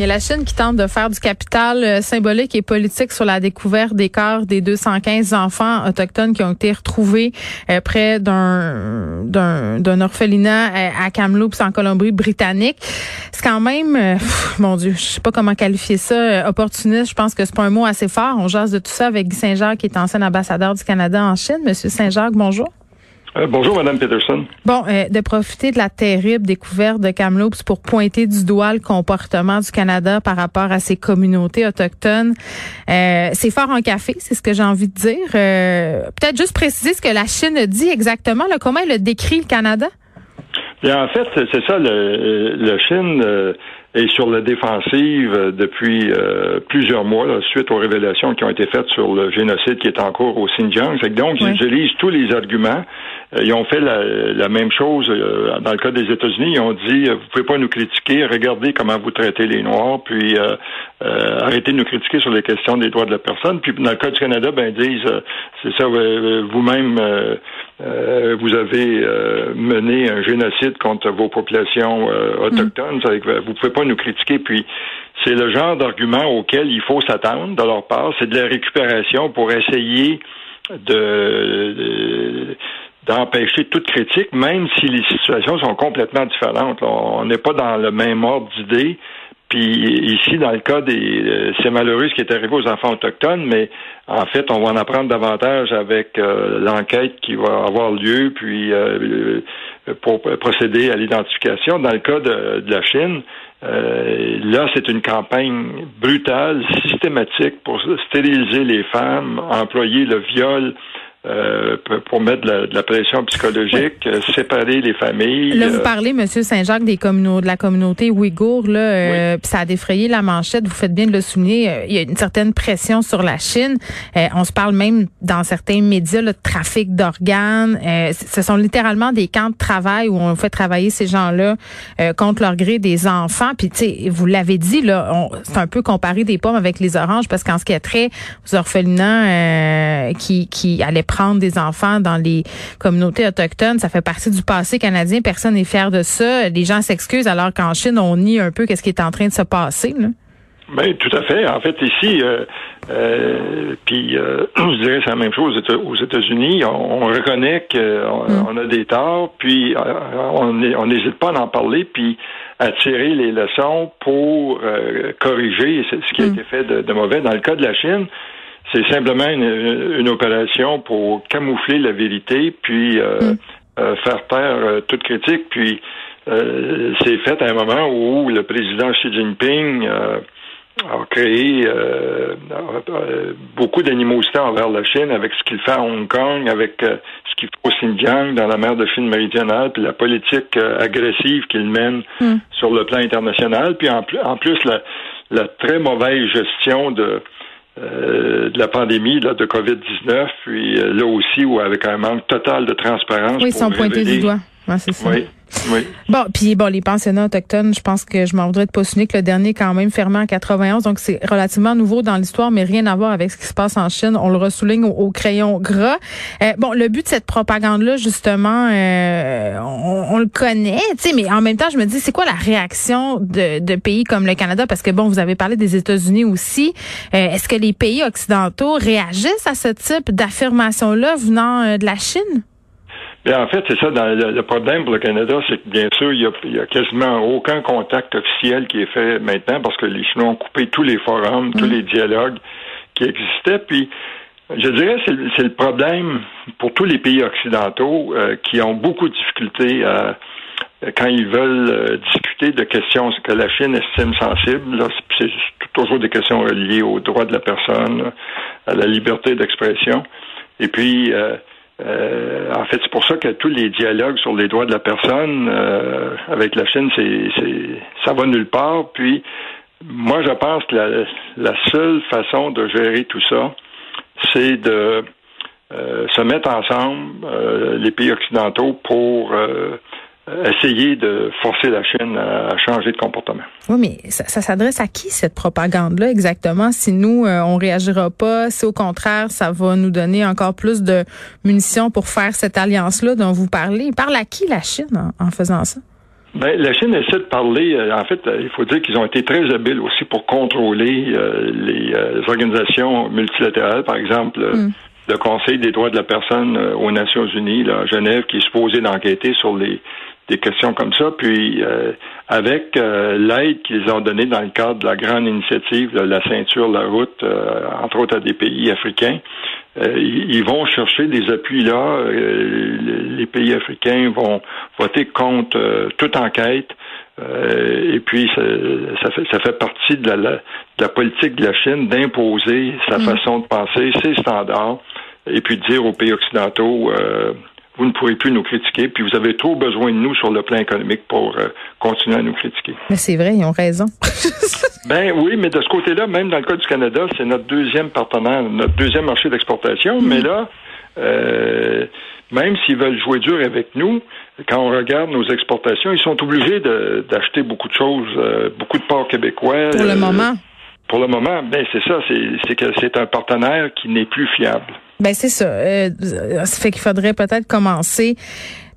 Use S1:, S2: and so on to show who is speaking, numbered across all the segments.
S1: Il y a la Chine qui tente de faire du capital euh, symbolique et politique sur la découverte des corps des 215 enfants autochtones qui ont été retrouvés euh, près d'un d'un orphelinat euh, à Kamloops en Colombie-Britannique. C'est quand même, mon Dieu, je sais pas comment qualifier ça, opportuniste. Je pense que c'est pas un mot assez fort. On jase de tout ça avec Guy Saint-Jacques qui est ancien ambassadeur du Canada en Chine. Monsieur Saint-Jacques, bonjour.
S2: Euh, bonjour, Madame Peterson.
S1: Bon, euh, de profiter de la terrible découverte de Kamloops pour pointer du doigt le comportement du Canada par rapport à ses communautés autochtones, euh, c'est fort en café, c'est ce que j'ai envie de dire. Peut-être juste préciser ce que la Chine dit exactement, là, comment elle décrit le Canada?
S2: Bien, en fait, c'est ça, le, la Chine est sur la défensive depuis plusieurs mois, suite aux révélations qui ont été faites sur le génocide qui est en cours au Xinjiang. Donc, ils utilisent tous les arguments euh, ils ont fait la, même chose euh, dans le cas des États-Unis. Ils ont dit euh, vous pouvez pas nous critiquer, regardez comment vous traitez les Noirs, puis arrêtez de nous critiquer sur les questions des droits de la personne. Puis dans le cas du Canada, ben ils disent c'est ça, vous-même vous avez mené un génocide contre vos populations autochtones. Mm. Vous pouvez pas nous critiquer. Puis c'est le genre d'argument auquel il faut s'attendre de leur part. C'est de la récupération pour essayer de d'empêcher toute critique, même si les situations sont complètement différentes. On n'est pas dans le même ordre d'idées. Puis ici, dans le cas des, euh, c'est malheureux ce qui est arrivé aux enfants autochtones, mais en fait, on va en apprendre davantage avec euh, l'enquête qui va avoir lieu, puis euh, pour procéder à l'identification. Dans le cas de la Chine, là, c'est une campagne brutale, systématique pour stériliser les femmes, employer le viol euh, pour mettre de la, pression psychologique, euh, séparer les familles.
S1: Là, vous euh, parlez, Monsieur Saint-Jacques, des de la communauté ouïghour, là, puis ça a défrayé la manchette. Vous faites bien de le souligner. Il y a une certaine pression sur la Chine. on se parle même dans certains médias de trafic d'organes. ce sont littéralement des camps de travail où on fait travailler ces gens-là contre leur gré des enfants. Puis, tu sais, vous l'avez dit, là, c'est un peu comparé des pommes avec les oranges parce qu'en ce qui est trait aux orphelinats qui, qui allaient prendre des enfants dans les communautés autochtones. Ça fait partie du passé canadien. Personne n'est fier de ça. Les gens s'excusent alors qu'en Chine, on nie un peu qu'est-ce qui est en train de se passer. Là.
S2: Ben, tout à fait. En fait, ici, euh, euh, puis euh, je dirais c'est la même chose aux États-Unis. On, reconnaît qu'on mm. a des torts, puis on n'hésite pas à en parler, puis à tirer les leçons pour corriger ce qui a mm. été fait de, mauvais. Dans le cas de la Chine, c'est simplement une, opération pour camoufler la vérité, puis euh, mm. euh, faire taire euh, toute critique. Puis c'est fait à un moment où le président Xi Jinping a créé beaucoup d'animosité envers la Chine avec ce qu'il fait à Hong Kong, avec ce qu'il fait au Xinjiang, dans la mer de Chine méridionale, puis la politique agressive qu'il mène mm. sur le plan international, puis en, en plus la, la très mauvaise gestion de euh, de la pandémie là, de COVID-19, puis euh, là aussi, où avec un manque total de transparence.
S1: Oui, ils sont pointés du doigt. C'est ça.
S2: Oui. Oui.
S1: Bon, puis bon, les pensionnats autochtones, je pense que je m'en voudrais de pas que le dernier quand même fermé en 91, donc c'est relativement nouveau dans l'histoire, mais rien à voir avec ce qui se passe en Chine. On le ressouligne au, crayon gras. Euh, bon, le but de cette propagande-là, justement, euh, on, le connaît, tu sais, mais en même temps, je me dis, c'est quoi la réaction de, de, pays comme le Canada? Parce que bon, vous avez parlé des États-Unis aussi. Euh, est-ce que les pays occidentaux réagissent à ce type d'affirmation-là venant de la Chine?
S2: Bien, en fait, c'est ça. Dans le, problème pour le Canada, c'est que bien sûr, il y, a, quasiment aucun contact officiel qui est fait maintenant parce que les Chinois ont coupé tous les forums, tous mm. les dialogues qui existaient. Puis, je dirais, c'est, c'est le problème pour tous les pays occidentaux euh, qui ont beaucoup de difficultés à quand ils veulent euh, discuter de questions que la Chine estime sensibles, là, c'est toujours des questions reliées aux droits de la personne, à la liberté d'expression. Et puis, euh, euh, en fait, c'est pour ça que tous les dialogues sur les droits de la personne euh, avec la Chine, c'est, c'est, ça va nulle part. Puis, moi, je pense que la, la seule façon de gérer tout ça, c'est de euh, se mettre ensemble, les pays occidentaux, pour essayer de forcer la Chine à changer de comportement.
S1: Oui, mais ça, s'adresse à qui cette propagande-là exactement? Si nous, euh, on réagira pas, si au contraire, ça va nous donner encore plus de munitions pour faire cette alliance-là dont vous parlez. Il parle à qui la Chine en, faisant ça?
S2: Ben, la Chine essaie de parler. Euh, en fait, il faut dire qu'ils ont été très habiles aussi pour contrôler euh, les, organisations multilatérales, par exemple. Hmm. Le Conseil des droits de la personne aux Nations Unies, là, à Genève, qui est supposé d'enquêter sur les des questions comme ça. Puis euh, avec euh, l'aide qu'ils ont donnée dans le cadre de la grande initiative, la ceinture, la route, euh, entre autres à des pays africains, ils vont chercher des appuis là. les pays africains vont voter contre toute enquête. et puis ça, fait, ça fait partie de la, politique de la Chine d'imposer sa mm. façon de penser, ses standards, et puis de dire aux pays occidentaux vous ne pourrez plus nous critiquer, puis vous avez trop besoin de nous sur le plan économique pour euh, continuer à nous critiquer.
S1: Mais c'est vrai, ils ont raison.
S2: ben oui, mais de ce côté-là, même dans le cas du Canada, c'est notre deuxième partenaire, notre deuxième marché d'exportation, mm. mais là, euh, même s'ils veulent jouer dur avec nous, quand on regarde nos exportations, ils sont obligés d'acheter beaucoup de choses, euh, beaucoup de ports québécois.
S1: Pour le moment.
S2: Pour le moment, ben c'est ça, c'est que c'est un partenaire qui n'est plus fiable.
S1: Ben c'est ça. Euh, ça fait qu'il faudrait peut-être commencer.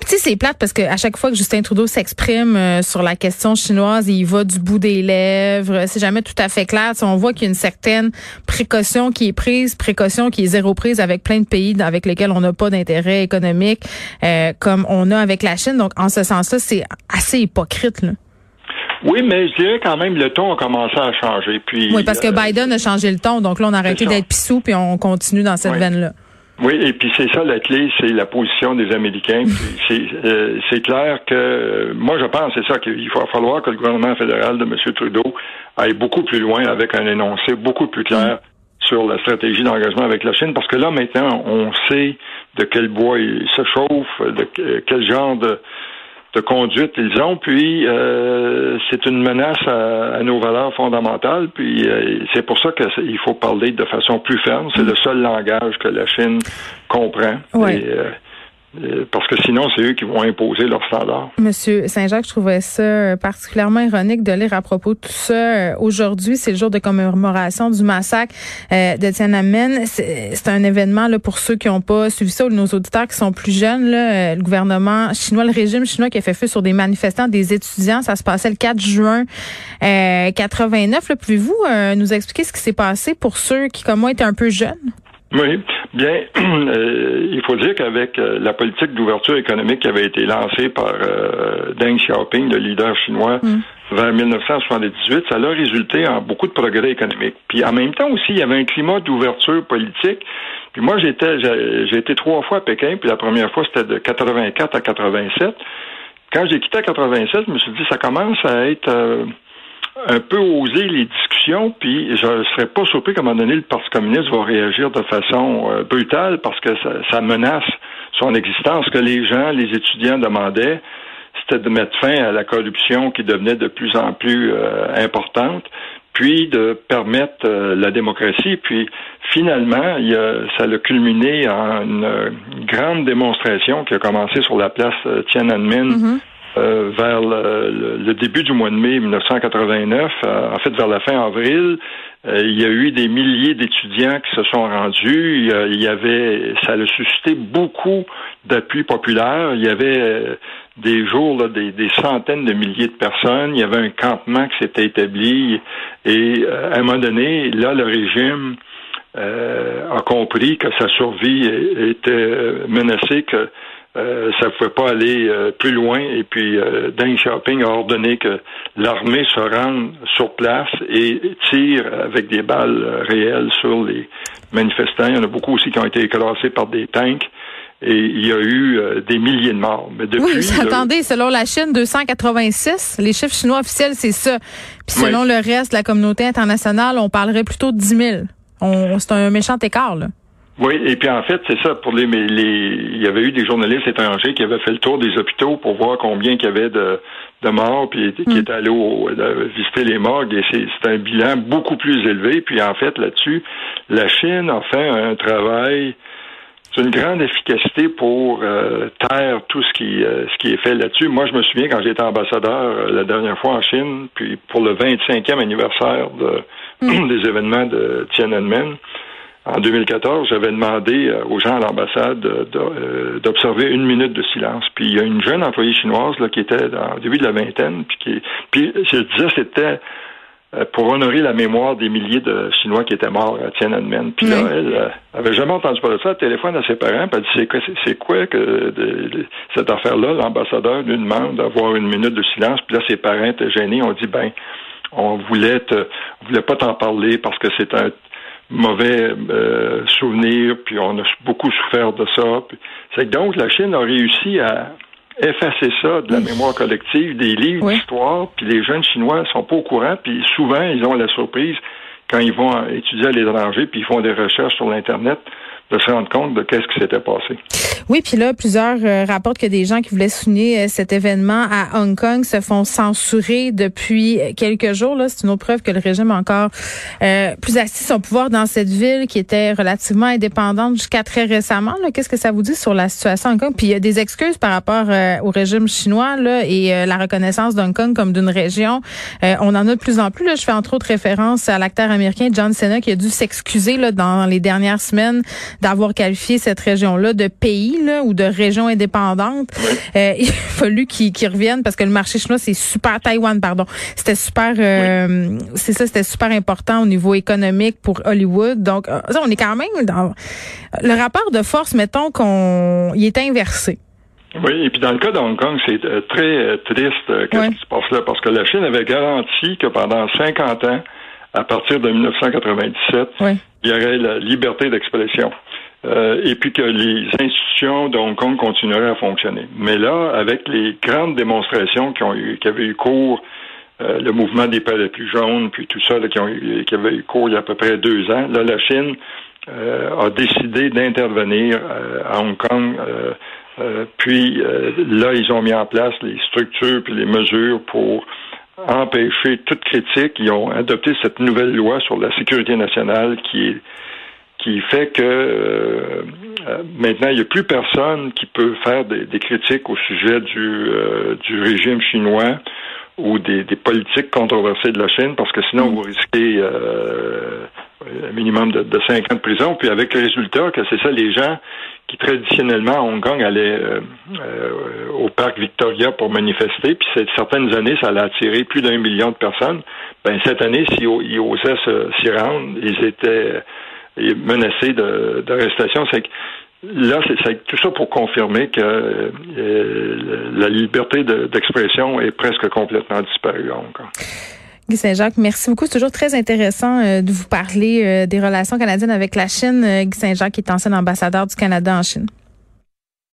S1: Tu sais, c'est plate parce que à chaque fois que Justin Trudeau s'exprime euh, sur la question chinoise, il va du bout des lèvres. C'est jamais tout à fait clair. on voit qu'il y a une certaine précaution qui est prise, précaution qui est zéro prise avec plein de pays avec lesquels on n'a pas d'intérêt économique, euh, comme on a avec la Chine. Donc, en ce sens-là, c'est assez hypocrite. Là.
S2: Oui, mais je dirais quand même le ton a commencé à changer. Puis,
S1: oui, parce que euh, Biden a changé le ton, donc là, on a arrêté d'être pissou, puis on continue dans cette veine-là.
S2: Oui, et puis c'est ça la clé, c'est la position des Américains. Euh, c'est clair que moi je pense c'est ça qu'il va falloir que le gouvernement fédéral de M. Trudeau aille beaucoup plus loin avec un énoncé beaucoup plus clair mm. sur la stratégie d'engagement avec la Chine, parce que là maintenant on sait de quel bois il se chauffe, de quel genre de de conduite ils ont. Puis euh, c'est une menace à, nos valeurs fondamentales. Puis euh, c'est pour ça qu'il faut parler de façon plus ferme. C'est le seul langage que la Chine comprend.
S1: Et, euh,
S2: parce que sinon, c'est eux qui vont imposer leurs standards.
S1: Monsieur Saint-Jacques, je trouvais ça particulièrement ironique de lire à propos de tout ça. Aujourd'hui, c'est le jour de commémoration du massacre euh, de Tiananmen. C'est un événement là, pour ceux qui n'ont pas suivi ça ou nos auditeurs qui sont plus jeunes. Là, euh, le gouvernement chinois, le régime chinois qui a fait feu sur des manifestants, des étudiants. Ça se passait le 4 juin euh, 89. Pouvez-vous nous expliquer ce qui s'est passé pour ceux qui, comme moi, étaient un peu jeunes?
S2: Oui, bien, euh, il faut dire qu'avec euh, la politique d'ouverture économique qui avait été lancée par euh, Deng Xiaoping, le leader chinois, mm. vers 1978, ça a résulté en beaucoup de progrès économiques. Puis en même temps aussi, il y avait un climat d'ouverture politique. Puis moi, j'étais, j'ai été trois fois à Pékin, puis la première fois, c'était de 84 à 87. Quand j'ai quitté à 87, je me suis dit, ça commence à être un peu osé les puis je ne serais pas surpris qu'à un moment donné, le Parti communiste va réagir de façon euh, brutale parce que ça, menace son existence. Ce que les gens, les étudiants demandaient, c'était de mettre fin à la corruption qui devenait de plus en plus euh, importante, puis de permettre euh, la démocratie. Puis finalement, il ça a culminé en une, grande démonstration qui a commencé sur la place Tiananmen. Mm-hmm. Euh, vers le, début du mois de mai 1989, euh, en fait vers la fin avril, euh, il y a eu des milliers d'étudiants qui se sont rendus. Il y, avait, ça a suscité beaucoup d'appui populaire. Il y avait des jours des, centaines de milliers de personnes. Il y avait un campement qui s'était établi et à un moment donné, là, le régime a compris que sa survie était menacée, euh, ça ne pouvait pas aller euh, plus loin. Et puis, euh, Deng Xiaoping a ordonné que l'armée se rende sur place et tire avec des balles réelles sur les manifestants. Il y en a beaucoup aussi qui ont été écrasés par des tanks. Et il y a eu des milliers de morts.
S1: Mais depuis, oui, attendez, selon la Chine, 286. Les chiffres chinois officiels, c'est ça. Puis selon le reste de la communauté internationale, on parlerait plutôt de 10 000. C'est un méchant écart, là.
S2: Oui, et puis en fait, c'est ça, pour les, les il y avait eu des journalistes étrangers qui avaient fait le tour des hôpitaux pour voir combien il y avait de, de morts, puis qui mm. étaient allés visiter les morgues, et c'est un bilan beaucoup plus élevé. Puis en fait, là-dessus, la Chine a fait un travail c'est une grande efficacité pour euh, taire tout ce qui euh, ce qui est fait là-dessus. Moi, je me souviens quand j'étais ambassadeur euh, la dernière fois en Chine, puis pour le 25e anniversaire de, mm. des événements de Tiananmen en 2014, j'avais demandé aux gens à l'ambassade d'observer une minute de silence. Puis il y a une jeune employée chinoise là, qui était dans le début de la vingtaine, puis qui puis je disais c'était euh, pour honorer la mémoire des milliers de Chinois qui étaient morts à Tiananmen. Puis là, elle euh, avait jamais entendu parler de ça. Elle téléphone à ses parents, puis elle dit c'est quoi, c'est quoi que cette affaire-là? L'ambassadeur lui demande d'avoir une minute de silence. Puis là, ses parents étaient gênés. On dit ben, on voulait, te, on voulait pas t'en parler parce que c'est un mauvais euh, souvenir. Puis on a beaucoup souffert de ça. C'est donc la Chine a réussi à effacer ça de la mémoire collective, des livres d'histoire, puis les jeunes Chinois sont pas au courant, puis souvent, ils ont la surprise quand ils vont étudier à l'étranger, puis ils font des recherches sur l'Internet, de se rendre compte de qu'est-ce qui s'était passé.
S1: Oui, puis là, plusieurs euh, rapportent que des gens qui voulaient souligner euh, cet événement à Hong Kong se font censurer depuis quelques jours. Là, c'est une autre preuve que le régime a encore euh, plus assis son pouvoir dans cette ville qui était relativement indépendante jusqu'à très récemment. Qu'est-ce que ça vous dit sur la situation à Hong Kong? Puis il y a des excuses par rapport au régime chinois là, et la reconnaissance d'Hong Kong comme d'une région. on en a de plus en plus. Là. Je fais entre autres référence à l'acteur américain John Cena qui a dû s'excuser là dans les dernières semaines d'avoir qualifié cette région-là de pays ou de région indépendante. Euh, il a fallu qu'ils reviennent parce que le marché chinois, c'est super, Taïwan, pardon, c'était super, euh, c'est ça, c'était super important au niveau économique pour Hollywood. Donc, euh, ça, on est quand même dans le rapport de force, mettons qu'on, il est inversé.
S2: Oui, et puis dans le cas de Hong Kong, c'est très triste qu'est-ce qui se passe là, parce que la Chine avait garanti que pendant 50 ans, à partir de 1997, il y aurait la liberté d'expression. Euh, et puis que les institutions de Hong Kong continueraient à fonctionner. Mais là, avec les grandes démonstrations qui, avaient eu cours, euh, le mouvement des plus jaunes, puis tout ça, qui avait eu cours il y a à peu près deux ans, là, la Chine euh, a décidé d'intervenir à Hong Kong. puis là, ils ont mis en place les structures puis les mesures pour empêcher toute critique. Ils ont adopté cette nouvelle loi sur la sécurité nationale qui est qui fait que euh, euh, maintenant, il n'y a plus personne qui peut faire des, critiques au sujet du, euh, du régime chinois ou des, politiques controversées de la Chine, parce que sinon, vous risquez un minimum de, de 5 ans de prison. Puis avec le résultat que c'est ça, les gens qui traditionnellement à Hong Kong allaient au parc Victoria pour manifester, puis certaines années, ça allait attirer plus d'un million de personnes. Ben cette année, s'ils osaient s'y rendre, ils étaient est menacé d'arrestation. C'est là, c'est tout ça pour confirmer que euh, la liberté d'expression est presque complètement disparue encore.
S1: Guy Saint-Jacques, merci beaucoup. C'est toujours très intéressant euh, de vous parler euh, des relations canadiennes avec la Chine. Guy Saint-Jacques est ancien ambassadeur du Canada en Chine.